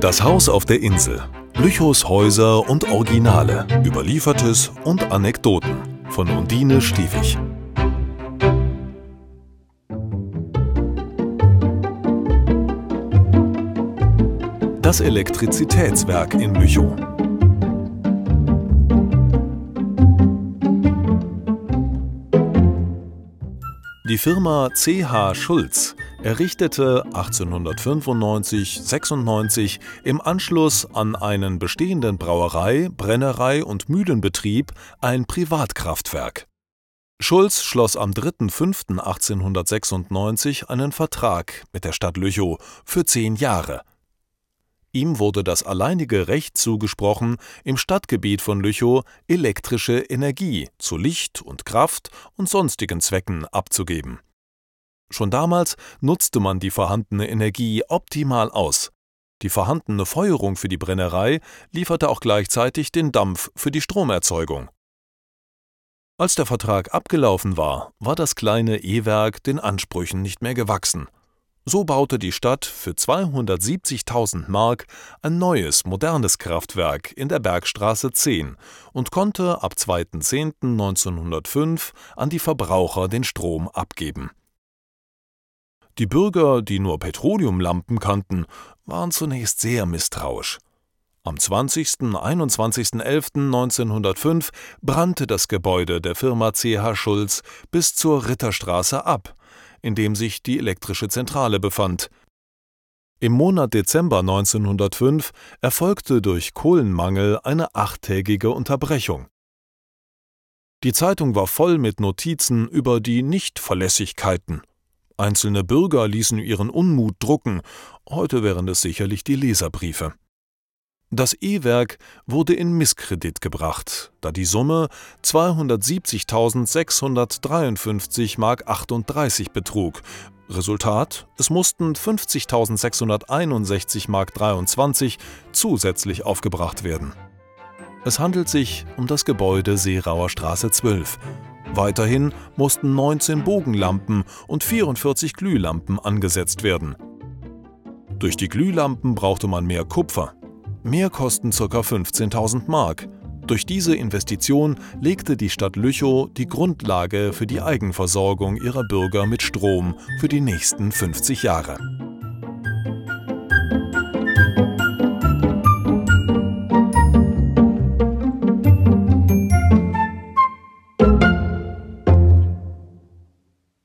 Das Haus auf der Insel. Lüchows Häuser und Originale. Überliefertes und Anekdoten. Von Undine Stiefig. Das Elektrizitätswerk in Lüchow. Die Firma CH Schulz errichtete 1895-96 im Anschluss an einen bestehenden Brauerei-, Brennerei- und Mühlenbetrieb ein Privatkraftwerk. Schulz schloss am 3.5.1896 einen Vertrag mit der Stadt Lüchow für zehn Jahre Ihm wurde das alleinige Recht zugesprochen, im Stadtgebiet von Lüchow elektrische Energie zu Licht und Kraft und sonstigen Zwecken abzugeben. Schon damals nutzte man die vorhandene Energie optimal aus. Die vorhandene Feuerung für die Brennerei lieferte auch gleichzeitig den Dampf für die Stromerzeugung. Als der Vertrag abgelaufen war, war das kleine E-Werk den Ansprüchen nicht mehr gewachsen so baute die Stadt für 270.000 Mark ein neues, modernes Kraftwerk in der Bergstraße 10 und konnte ab 2.10.1905 an die Verbraucher den Strom abgeben. Die Bürger, die nur Petroleumlampen kannten, waren zunächst sehr misstrauisch. Am 20. 21.11.1905 brannte das Gebäude der Firma CH Schulz bis zur Ritterstraße ab in dem sich die elektrische Zentrale befand. Im Monat Dezember 1905 erfolgte durch Kohlenmangel eine achttägige Unterbrechung. Die Zeitung war voll mit Notizen über die Nichtverlässigkeiten. Einzelne Bürger ließen ihren Unmut drucken, heute wären es sicherlich die Leserbriefe. Das E-Werk wurde in Misskredit gebracht, da die Summe 270.653 Mark 38 betrug. Resultat: Es mussten 50.661 Mark 23 zusätzlich aufgebracht werden. Es handelt sich um das Gebäude Seerauer Straße 12. Weiterhin mussten 19 Bogenlampen und 44 Glühlampen angesetzt werden. Durch die Glühlampen brauchte man mehr Kupfer. Mehr kosten ca. 15.000 Mark. Durch diese Investition legte die Stadt Lüchow die Grundlage für die Eigenversorgung ihrer Bürger mit Strom für die nächsten 50 Jahre.